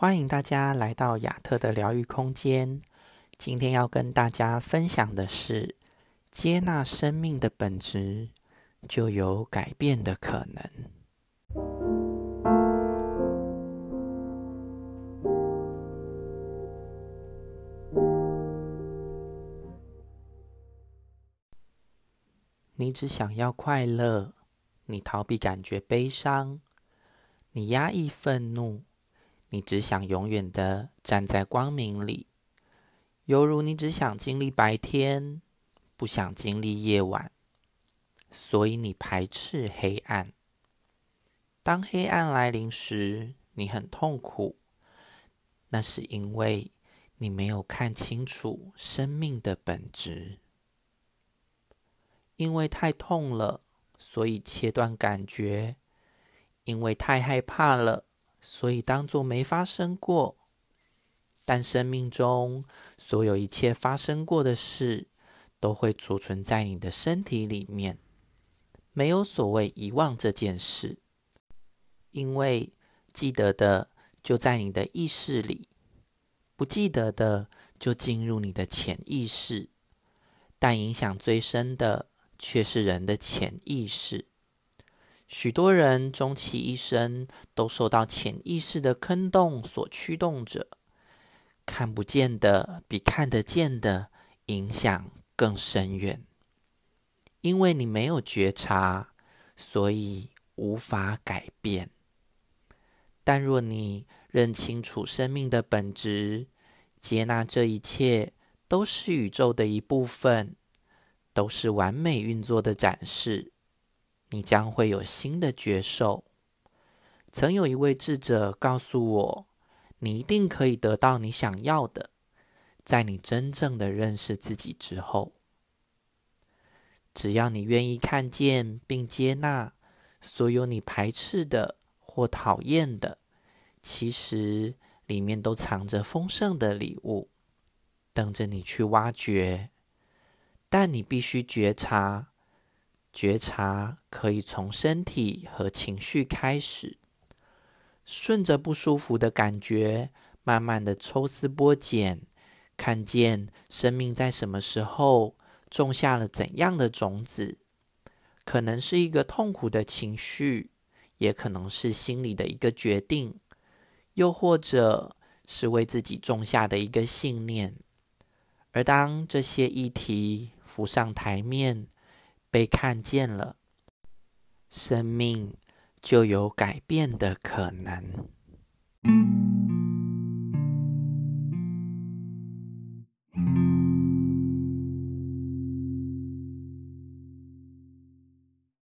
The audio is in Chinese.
欢迎大家来到亚特的疗愈空间。今天要跟大家分享的是：接纳生命的本质，就有改变的可能。你只想要快乐，你逃避感觉悲伤，你压抑愤怒。你只想永远的站在光明里，犹如你只想经历白天，不想经历夜晚，所以你排斥黑暗。当黑暗来临时，你很痛苦，那是因为你没有看清楚生命的本质。因为太痛了，所以切断感觉；因为太害怕了。所以，当作没发生过。但生命中所有一切发生过的事，都会储存在你的身体里面。没有所谓遗忘这件事，因为记得的就在你的意识里，不记得的就进入你的潜意识。但影响最深的，却是人的潜意识。许多人终其一生都受到潜意识的坑洞所驱动着，看不见的比看得见的影响更深远。因为你没有觉察，所以无法改变。但若你认清楚生命的本质，接纳这一切都是宇宙的一部分，都是完美运作的展示。你将会有新的觉受。曾有一位智者告诉我：“你一定可以得到你想要的，在你真正的认识自己之后。只要你愿意看见并接纳所有你排斥的或讨厌的，其实里面都藏着丰盛的礼物，等着你去挖掘。但你必须觉察。”觉察可以从身体和情绪开始，顺着不舒服的感觉，慢慢的抽丝剥茧，看见生命在什么时候种下了怎样的种子，可能是一个痛苦的情绪，也可能是心里的一个决定，又或者是为自己种下的一个信念。而当这些议题浮上台面，被看见了，生命就有改变的可能。